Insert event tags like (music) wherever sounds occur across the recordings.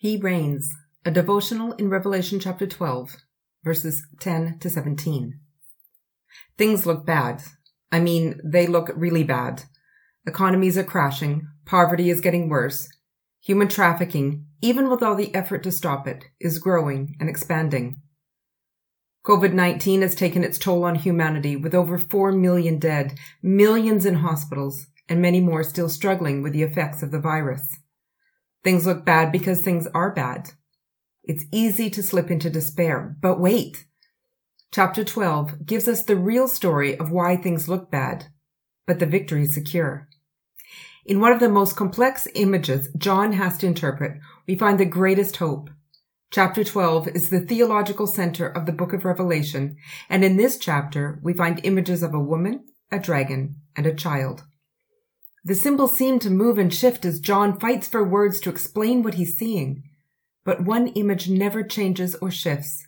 He reigns, a devotional in Revelation chapter 12, verses 10 to 17. Things look bad. I mean, they look really bad. Economies are crashing, poverty is getting worse, human trafficking, even with all the effort to stop it, is growing and expanding. COVID-19 has taken its toll on humanity with over 4 million dead, millions in hospitals, and many more still struggling with the effects of the virus. Things look bad because things are bad. It's easy to slip into despair, but wait. Chapter 12 gives us the real story of why things look bad, but the victory is secure. In one of the most complex images John has to interpret, we find the greatest hope. Chapter 12 is the theological center of the book of Revelation, and in this chapter we find images of a woman, a dragon, and a child. The symbols seem to move and shift as John fights for words to explain what he's seeing. But one image never changes or shifts.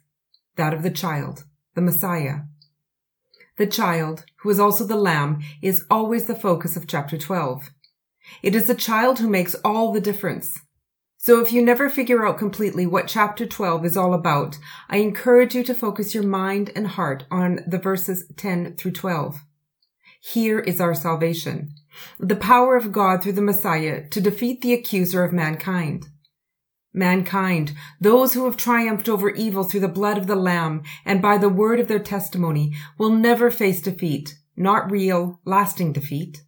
That of the child, the Messiah. The child, who is also the Lamb, is always the focus of chapter 12. It is the child who makes all the difference. So if you never figure out completely what chapter 12 is all about, I encourage you to focus your mind and heart on the verses 10 through 12. Here is our salvation the power of God through the Messiah to defeat the accuser of mankind. Mankind, those who have triumphed over evil through the blood of the Lamb and by the word of their testimony, will never face defeat, not real, lasting defeat.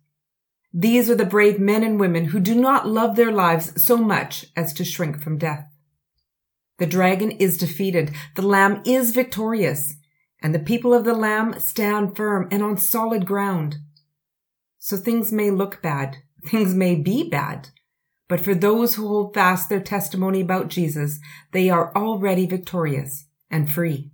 These are the brave men and women who do not love their lives so much as to shrink from death. The dragon is defeated, the Lamb is victorious, and the people of the Lamb stand firm and on solid ground. So things may look bad. (laughs) Things may be bad. But for those who hold fast their testimony about Jesus, they are already victorious and free.